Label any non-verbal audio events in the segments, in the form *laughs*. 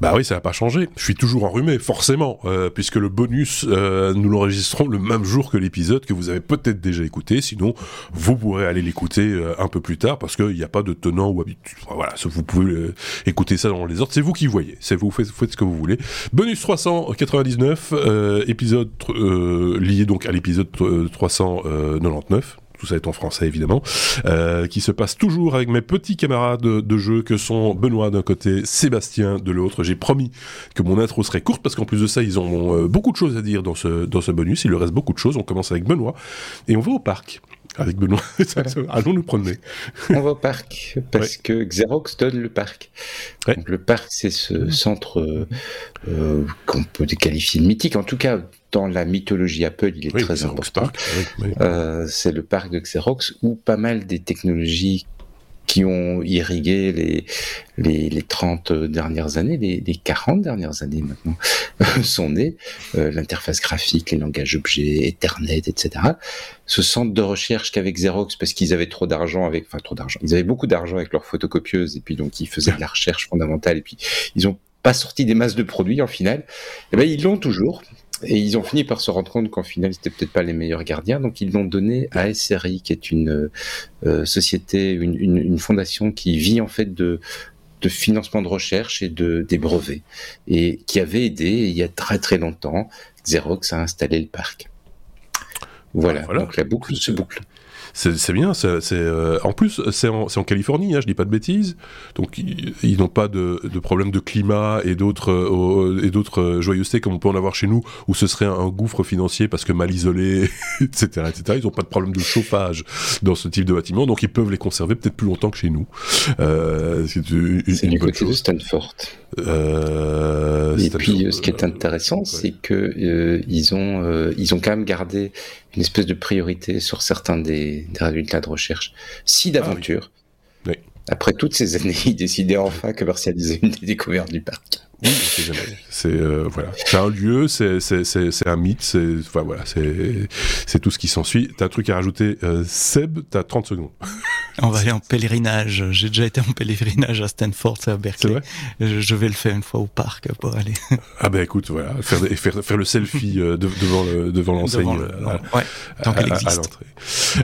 Bah oui, ça n'a pas changé. Je suis toujours enrhumé, forcément, euh, puisque le bonus, euh, nous l'enregistrons le même jour que l'épisode que vous avez peut-être déjà écouté. Sinon, vous pourrez aller l'écouter euh, un peu plus tard, parce qu'il n'y a pas de tenant ou habitude. Voilà, vous pouvez écouter ça dans les ordres. C'est vous qui voyez. C'est vous faites, faites ce que vous voulez. Bonus 399, épisode lié donc à l'épisode 399 tout ça est en français évidemment, euh, qui se passe toujours avec mes petits camarades de, jeu que sont Benoît d'un côté, Sébastien de l'autre. J'ai promis que mon intro serait courte parce qu'en plus de ça, ils ont euh, beaucoup de choses à dire dans ce, dans ce bonus. Il leur reste beaucoup de choses. On commence avec Benoît et on va au parc avec Benoît. *laughs* Allons nous promener. On va au parc parce que Xerox donne le parc. Donc, le parc, c'est ce centre euh, qu'on peut qualifier de mythique. En tout cas, dans la mythologie Apple, il est très important. Euh, c'est le parc de Xerox où pas mal des technologies qui ont irrigué les, les, les 30 dernières années, les, les 40 dernières années maintenant, *laughs* sont nées. Euh, L'interface graphique, les langages objets, Ethernet, etc. Ce centre de recherche qu'avec Xerox, parce qu'ils avaient trop d'argent avec, enfin trop d'argent, ils avaient beaucoup d'argent avec leurs photocopieuses, et puis donc ils faisaient de la recherche fondamentale, et puis ils ont pas sorti des masses de produits en final. Et eh ben ils l'ont toujours. Et ils ont fini par se rendre compte qu'en final, c'était peut-être pas les meilleurs gardiens, donc ils l'ont donné à SRI, qui est une euh, société, une, une, une, fondation qui vit en fait de, de financement de recherche et de des brevets, et qui avait aidé il y a très très longtemps Xerox à installer le parc. Voilà, voilà. donc la boucle se boucle. C'est bien, c'est euh, en plus c'est en, en, Californie, hein, je dis pas de bêtises, donc ils, n'ont pas de, de, problème de climat et d'autres euh, et d'autres euh, joyeusetés comme on peut en avoir chez nous, où ce serait un, gouffre financier parce que mal isolé, *laughs* etc., etc. Ils n'ont pas de problème de chauffage dans ce type de bâtiment, donc ils peuvent les conserver peut-être plus longtemps que chez nous. Euh, c'est une, une, bonne chose. de Stanford. Euh, et puis, ce qui est intéressant, c'est que euh, ils ont euh, ils ont quand même gardé une espèce de priorité sur certains des, des résultats de recherche. Si d'aventure, ah, oui. après toutes ces années, *laughs* ils décidaient enfin commercialiser une des découvertes du parc. Oui, c'est euh, voilà, c'est un lieu, c'est un mythe, c'est enfin, voilà, c'est tout ce qui s'ensuit. T'as un truc à rajouter, euh, Seb, t'as 30 secondes. On va aller en pèlerinage. J'ai déjà été en pèlerinage à Stanford, à Berkeley. Je, je, vais le faire une fois au parc pour aller. Ah ben écoute, voilà, faire, faire, faire le selfie euh, devant le, devant l'enseigne, euh, ouais, tant qu'elle existe.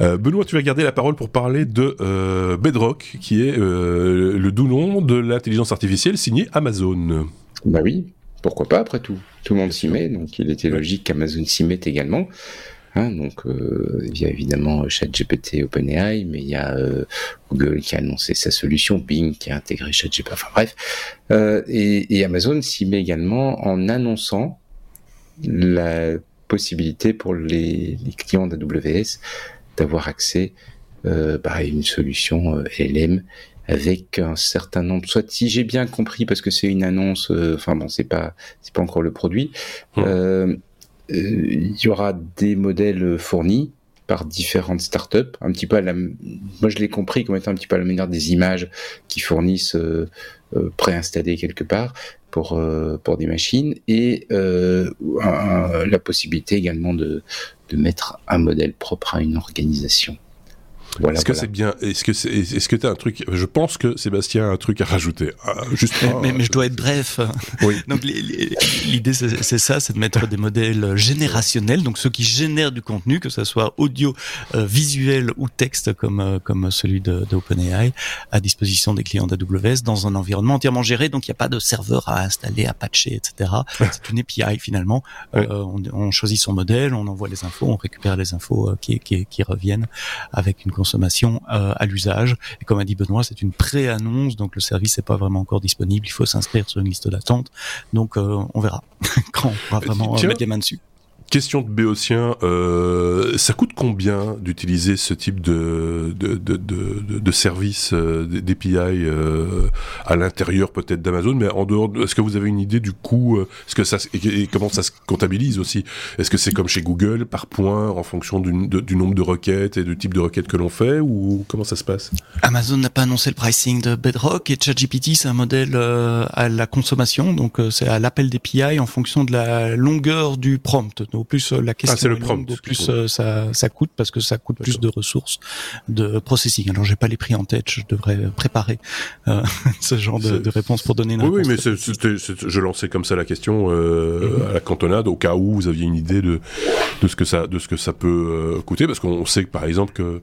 Euh, Benoît, tu vas garder la parole pour parler de euh, Bedrock, qui est le doux nom de l'intelligence artificielle signée Amazon. Bah oui, pourquoi pas après tout. Tout le monde s'y met, donc il était logique qu'Amazon s'y mette également. Hein, donc euh, il y a évidemment ChatGPT OpenAI, mais il y a euh, Google qui a annoncé sa solution, Bing qui a intégré ChatGPT, enfin bref. Euh, et, et, Amazon s'y met également en annonçant la possibilité pour les, les clients d'AWS d'avoir accès euh, bah, à une solution euh, LM avec un certain nombre. Soit si j'ai bien compris, parce que c'est une annonce, euh, enfin bon, c'est pas c'est pas encore le produit. Mmh. Euh, euh, il y aura des modèles fournis par différentes startups, un petit peu à la, moi je l'ai compris comme étant un petit peu à la manière des images qui fournissent euh, euh, préinstallées quelque part pour euh, pour des machines et un, la possibilité également de de mettre un modèle propre à une organisation. Voilà, est-ce que c'est bien Est-ce que c'est est-ce que tu as un truc Je pense que Sébastien a un truc à rajouter. Ah, juste mais, mais, je dois être bref. Oui. *laughs* donc l'idée c'est ça, c'est de mettre des modèles générationnels, donc ceux qui génèrent du contenu, que ce soit audio, euh, visuel ou texte, comme euh, comme celui de, de OpenAI, à disposition des clients d'AWS dans un environnement entièrement géré. Donc il n'y a pas de serveur à installer, à patcher, etc. C'est une API finalement. Euh, on, on, choisit son modèle, on envoie les infos, on récupère les infos euh, qui, qui, qui reviennent avec une consommation euh, à l'usage. Et comme a dit Benoît, c'est une pré-annonce, donc le service n'est pas vraiment encore disponible. Il faut s'inscrire sur une liste d'attente. Donc euh, on verra *laughs* quand on pourra vraiment Tiens. mettre les mains dessus. Question de Béotien, euh, ça coûte combien d'utiliser ce type de, de, de, service euh, d'API euh, à l'intérieur peut-être d'Amazon, mais en dehors, est-ce que vous avez une idée du coût est-ce que ça, et, comment ça se comptabilise aussi? Est-ce que c'est comme chez Google, par point, en fonction du, nombre de requêtes et du type de requêtes que l'on fait, ou comment ça se passe? Amazon n'a pas annoncé le pricing de Bedrock, et ChatGPT, c'est un modèle à la consommation, donc c'est à l'appel d'API en fonction de la longueur du prompt. Au plus la ah, question au plus ça, ça coûte parce que ça coûte plus de ressources de processing. Alors j'ai pas les prix en tête, je devrais préparer *laughs* ce genre de, de, réponse pour donner une oui, réponse. Oui, mais je lançais comme ça la question mhm. à la cantonade au cas où vous aviez une idée de de ce que ça de ce que ça peut coûter parce qu'on sait par exemple que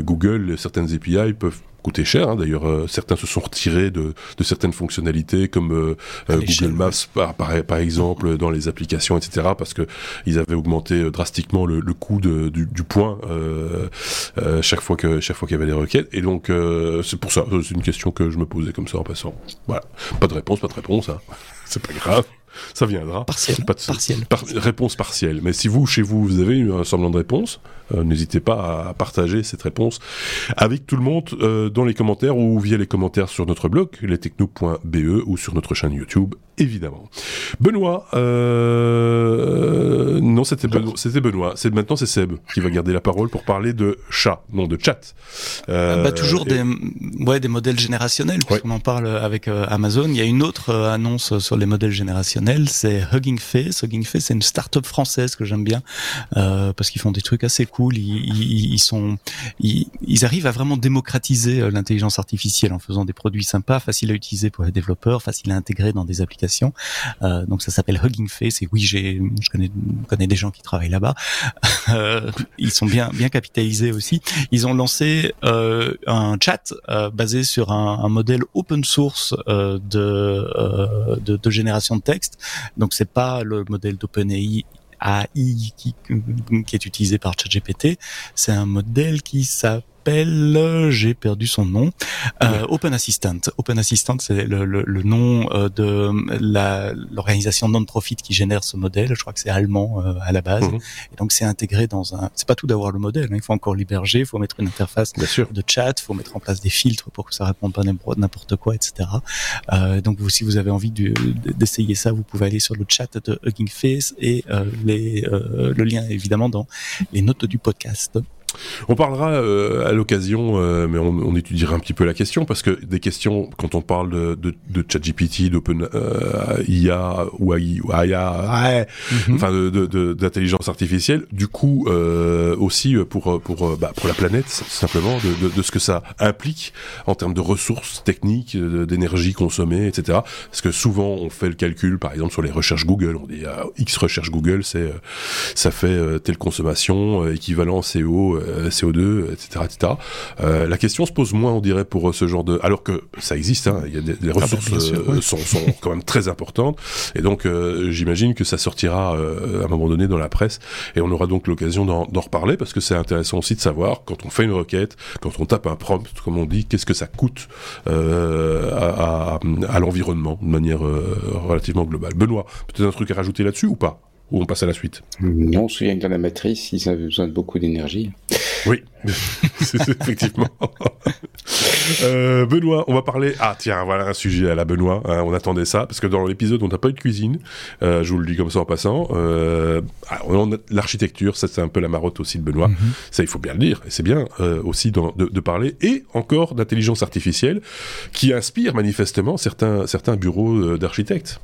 Google certaines API peuvent coûter cher. Hein. D'ailleurs, euh, certains se sont retirés de, de certaines fonctionnalités comme euh, euh, Google Maps, par, par, exemple, dans les applications, etc., parce que ils avaient augmenté drastiquement le, le coût de, du, du, point chaque fois que chaque fois qu'il y avait des requêtes. Et donc, c'est pour ça. C'est une question que je me posais comme ça en passant. Voilà. Pas de réponse, pas de réponse. Hein. *laughs* C'est pas grave. Ça viendra. Partiel. Pas de, réponse partielle. Mais si vous, chez vous, vous avez un semblant de réponse, euh, n'hésitez pas à partager cette réponse avec tout le monde euh, dans les commentaires ou via les commentaires sur notre blog, lestechno.be ou sur notre chaîne YouTube, évidemment. Benoît, euh... non, c'était Benoît. C'était Benoît. C'est maintenant c'est Seb qui va garder la parole pour parler de chat, non de chat. Euh, bah, toujours des, ouais, des modèles générationnels. Puisqu'on en parle avec Amazon. Il y a une autre annonce sur les modèles générationnels, c'est Hugging Face. Hugging Face, c'est une start-up française que j'aime bien parce qu'ils font des trucs assez cool. Ils, ils sont, ils, ils, arrivent à vraiment démocratiser euh, l'intelligence artificielle en faisant des produits sympas, faciles à utiliser pour les développeurs, faciles à intégrer dans des applications. Euh, donc ça s'appelle Hugging Face. Et oui, j'ai, je connais, connais des gens qui travaillent là-bas. *laughs* Euh, ils sont bien, bien capitalisés aussi. Ils ont lancé euh, un chat euh, basé sur un, un, modèle open source de, de, de génération de texte. Donc c'est pas le modèle d'OpenAI AI qui, qui est utilisé par ChatGPT. C'est un modèle qui s'appelle j'ai perdu son nom, euh, Open Assistant. Open Assistant, c'est le, le, le, nom euh, de l'organisation non-profit qui génère ce modèle. Je crois que c'est allemand euh, à la base. Mhm. Et donc c'est intégré dans un. C'est pas tout d'avoir le modèle. Hein. Il faut encore l'héberger, il faut mettre une interface de chat, il faut mettre en place des filtres pour que ça réponde pas n'importe quoi, etc. Euh, donc vous, si vous avez envie d'essayer ça, vous pouvez aller sur le chat de Hugging Face et euh, les, le lien évidemment dans les notes du podcast. On parlera euh, à l'occasion, euh, mais on, étudiera un petit peu la question parce que des questions, quand on parle de, de, de ChatGPT, d'Open euh, IA ou AI, mhm. enfin d'intelligence artificielle, du coup aussi pour pour bah, pour la planète simplement de, de, ce que ça implique en termes de ressources techniques, d'énergie consommée, etc. Parce que souvent on fait le calcul, par exemple sur les recherches Google, on dit X recherche Google, c'est ça fait telle consommation équivalent CO CO2, etc., etc. Euh, la question se pose moins, on dirait, pour euh, ce genre de, alors que ça existe, hein, il y a des, les ah bah, ressources euh, sont, sont quand même très importantes, et donc j'imagine que ça sortira à un moment donné dans la presse, et on aura donc l'occasion d'en reparler parce que c'est intéressant aussi de savoir quand on fait une requête, quand on tape un prompt, comme on dit, qu'est-ce que ça coûte à, à, à l'environnement de manière relativement globale. Benoît, peut-être un truc à rajouter là-dessus ou pas? Ou on passe à la suite? Non, on se souvient que dans la matrice, ils avaient besoin de beaucoup d'énergie. Oui, *laughs* effectivement. euh, Benoît, on va parler. Ah tiens, voilà un sujet à la Benoît. Hein, on attendait ça parce que dans l'épisode on n'a pas eu de cuisine. Euh, je vous le dis comme ça en passant. Euh, L'architecture, ça c'est un peu la marotte aussi de Benoît. Mhm. Ça, il faut bien le dire. Et c'est bien aussi de, de, parler et encore d'intelligence artificielle qui inspire manifestement certains certains bureaux d'architectes.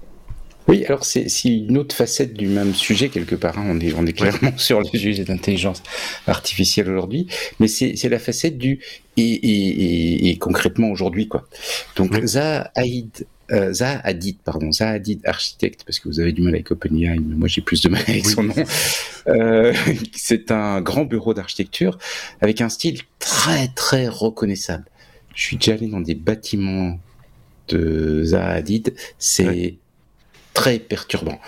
Oui, alors c'est une autre facette du même sujet quelque part. Hein. On, est, on est clairement *laughs* sur le sujet d'intelligence artificielle aujourd'hui, mais c'est la facette du et, et, et, concrètement aujourd'hui quoi. Donc oui. Zaha euh, Zaha Hadid, pardon, Zaha Hadid, architecte, parce que vous avez du mal avec OpenAI, mais moi j'ai plus de mal avec son nom. Euh, *laughs* c'est un grand bureau d'architecture avec un style très très reconnaissable. Je suis déjà allé dans des bâtiments de Zaha Hadid, c'est très perturbant.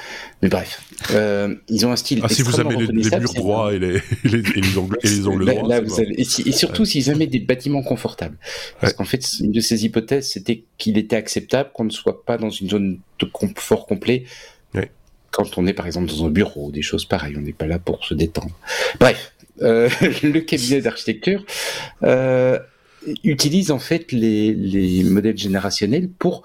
Mais bref, euh, ils ont un style. Ah, si vous avez les, murs droits et les, les, les, angles, et les *laughs* angles droits. et, surtout s'ils avaient des bâtiments confortables. Parce qu'en fait, une de ces hypothèses, c'était qu'il était acceptable qu'on ne soit pas dans une zone de confort complet. Quand on est par exemple dans un bureau, des choses pareilles, on n'est pas là pour se détendre. Bref, euh, *laughs* le cabinet d'architecture euh, utilise en fait les, les modèles générationnels pour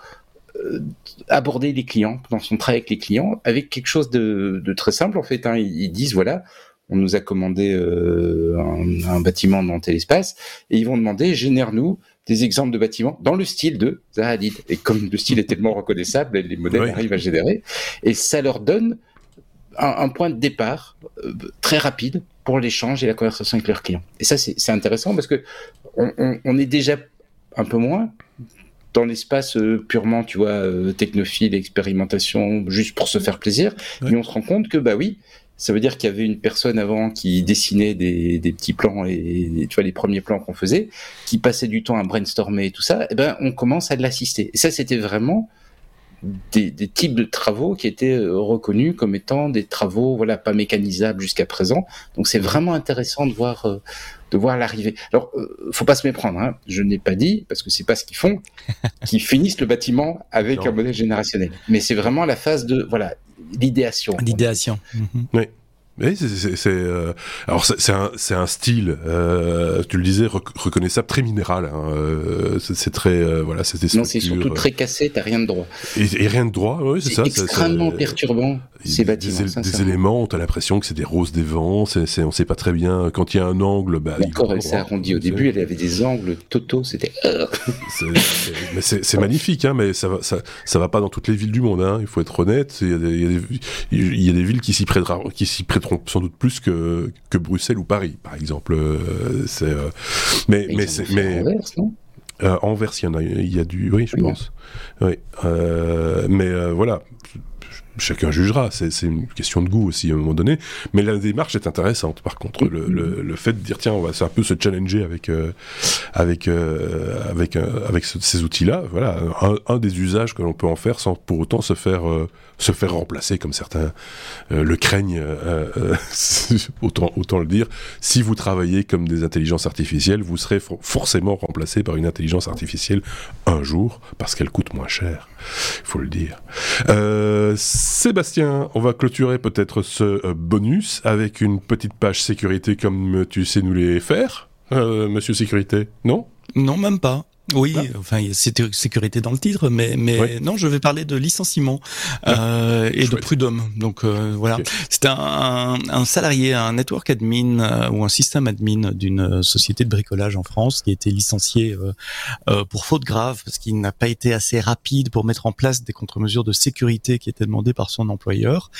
aborder les clients dans son travail avec les clients avec quelque chose de, de très simple en fait. Hein. Ils, disent voilà, on nous a commandé euh, un, un, bâtiment dans tel espace et ils vont demander génère-nous des exemples de bâtiments dans le style de Zaha Et comme le style est tellement reconnaissable, les modèles arrivent à générer et ça leur donne un, point de départ euh, très rapide pour l'échange et la conversation avec leurs clients. Et ça, c'est intéressant parce que on, est déjà un peu moins dans l'espace euh, purement, tu vois, euh, technophile, expérimentation, juste pour se faire plaisir. Mais on se rend compte que, bah oui, ça veut dire qu'il y avait une personne avant qui dessinait des, petits plans et tu vois les premiers plans qu'on faisait, qui passait du temps à brainstormer et tout ça. Et eh ben on commence à l'assister. Et ça c'était vraiment des, types de travaux qui étaient euh, reconnus comme étant des travaux voilà pas mécanisables jusqu'à présent. Donc c'est vraiment intéressant de voir euh, de voir l'arrivée. Alors euh, faut pas se méprendre, hein. je n'ai pas dit parce que c'est pas ce qu'ils font, *laughs* qu'ils finissent le bâtiment avec un modèle générationnel. Mais c'est vraiment la phase de voilà l'idéation. L'idéation. Oui. Oui, c'est euh, alors c'est un un style. Euh, tu le disais reconnaissable très minéral. Hein, euh, c'est très voilà c'était. Non, c'est surtout très cassé. T'as rien de droit. Et, rien de droit, oui, c'est ça. Extrêmement perturbant ces bâtiments. Des, des éléments, t'as l'impression que c'est des roses des vents. C'est on sait pas très bien quand il y a un angle. Bah, D'accord, elle s'est arrondie au début. Elle avait des angles totaux. C'était. *laughs* mais c'est magnifique, hein, mais ça va ça ça va pas dans toutes les villes du monde. Hein, il faut être honnête. Il y a des, y y a villes qui s'y qui s'y sans doute plus que, que Bruxelles ou Paris, par exemple. Euh, c'est, euh, mais mais c'est mais euh, Anvers, il y en a, il y a du, oui, je pense. Oui, mais voilà, chacun jugera. C'est une question de goût aussi à un moment donné. Mais la démarche est intéressante. Par contre, le, fait de dire tiens, on va un peu se challenger avec euh, avec euh, avec euh, ces outils-là. Voilà, un, des usages que l'on peut en faire sans pour autant se faire se faire remplacer comme certains le craignent. *laughs* autant autant le dire. Si vous travaillez comme des intelligences artificielles, vous serez forcément remplacé par une intelligence artificielle un jour parce qu'elle coûte moins cher. Il faut le dire. Euh, Sébastien, on va clôturer peut-être ce euh, bonus avec une petite page sécurité comme tu sais nous les faire, euh, monsieur sécurité, non? Non, même pas. Oui, ah. enfin, il y a sécurité dans le titre, mais mais non, je vais parler de licenciement ah. euh, et de prud'homme. Donc euh, voilà, c'est un, un, salarié, un network admin euh, ou un système admin d'une société de bricolage en France qui a été licencié euh, euh, pour faute grave parce qu'il n'a pas été assez rapide pour mettre en place des contre-mesures de sécurité qui étaient demandées par son employeur.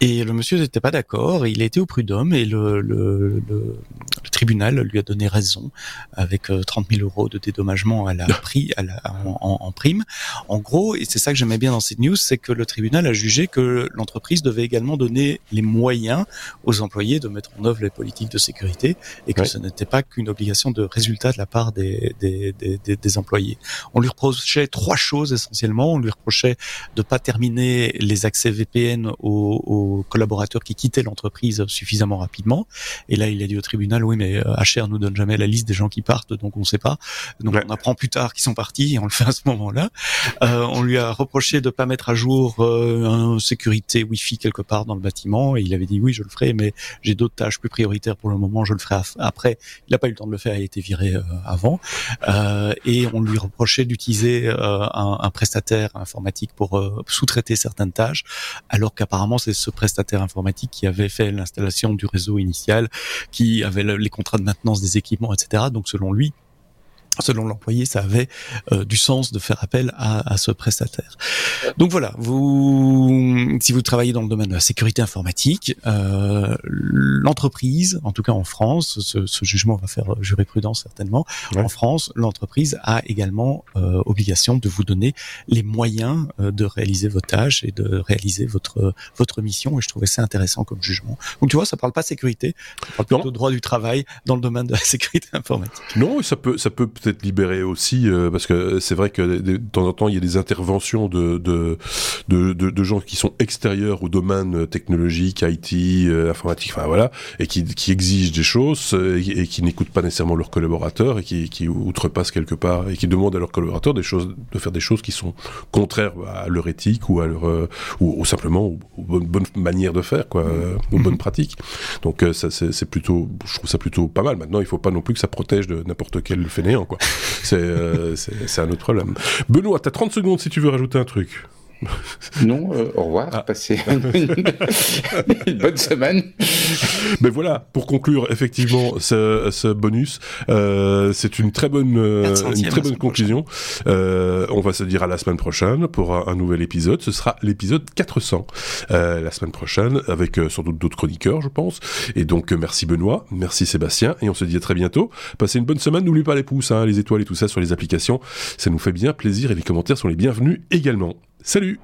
Et le monsieur n'était pas d'accord. Il a été au prud'homme et le, le, le, le, tribunal lui a donné raison avec 30 000 euros de dédommagement à la *laughs* prix à la, en, en, prime. En gros, et c'est ça que j'aimais bien dans cette news, c'est que le tribunal a jugé que l'entreprise devait également donner les moyens aux employés de mettre en œuvre les politiques de sécurité et que ce n'était pas qu'une obligation de résultat de la part des, des, des, des, employés. On lui reprochait trois choses essentiellement. On lui reprochait de pas terminer les accès VPN aux, aux collaborateurs qui quittaient l'entreprise suffisamment rapidement. Et là, il a dit au tribunal, oui, mais HR nous donne jamais la liste des gens qui partent, donc on ne sait pas. Donc on apprend plus tard qui sont partis et on le fait à ce moment-là. Euh, on lui a reproché de pas mettre à jour euh, un sécurité Wi-Fi quelque part dans le bâtiment et il avait dit oui je le ferai mais j'ai d'autres tâches plus prioritaires pour le moment je le ferai après. Il n'a pas eu le temps de le faire, il a été viré euh, avant euh, et on lui reprochait d'utiliser euh, un, un, prestataire informatique pour sous-traiter certaines tâches alors qu'apparemment c'est ce prestataire informatique qui avait fait l'installation du réseau initial, qui avait les contrats de maintenance des équipements etc. Donc selon lui selon l'employé, ça avait euh, du sens de faire appel à, à, ce prestataire. Donc voilà, vous, si vous travaillez dans le domaine de la sécurité informatique, euh, l'entreprise, en tout cas en France, ce, ce, jugement va faire jurisprudence certainement. En France, l'entreprise a également euh, obligation de vous donner les moyens euh, de réaliser vos tâches et de réaliser votre votre mission. Et je trouvais ça intéressant comme jugement. Donc tu vois, ça parle pas sécurité, ça parle plutôt droit du travail dans le domaine de la *laughs* sécurité informatique. Non, ça peut ça peut peut-être libérer aussi, euh, parce que c'est vrai que de, temps en temps, il y a des interventions de, de, de, de, gens qui sont extérieurs au domaine technologique, IT, euh, informatique, enfin voilà, et qui, qui exigent des choses euh, et, qui n'écoutent pas nécessairement leurs collaborateurs et qui, qui outrepassent quelque part et qui demandent à leurs collaborateurs des choses, de faire des choses qui sont contraires à leur éthique ou à leur, ou, simplement aux, bonnes, manières de faire, quoi, aux bonnes mhm. pratiques. Donc ça, c'est plutôt, je trouve ça plutôt pas mal. Maintenant, il faut pas non plus que ça protège de n'importe quel fainéant, Euh, c'est un autre problème. Benoît, tu as 30 secondes si tu veux rajouter un truc. Non, euh, au revoir. Ah. Passez *laughs* une, bonne semaine. Mais voilà, pour conclure effectivement ce, bonus, euh, c'est une très bonne, euh, une très bonne conclusion. on va se dire à la semaine prochaine pour un, nouvel épisode. Ce sera l'épisode 400 la semaine prochaine avec sans doute d'autres chroniqueurs, je pense. Et donc merci Benoît, merci Sébastien, et on se dit à très bientôt. Passez une bonne semaine. N'oubliez pas les pouces, hein, les étoiles et tout ça sur les applications. Ça nous fait bien plaisir et les commentaires sont les bienvenus également. Salut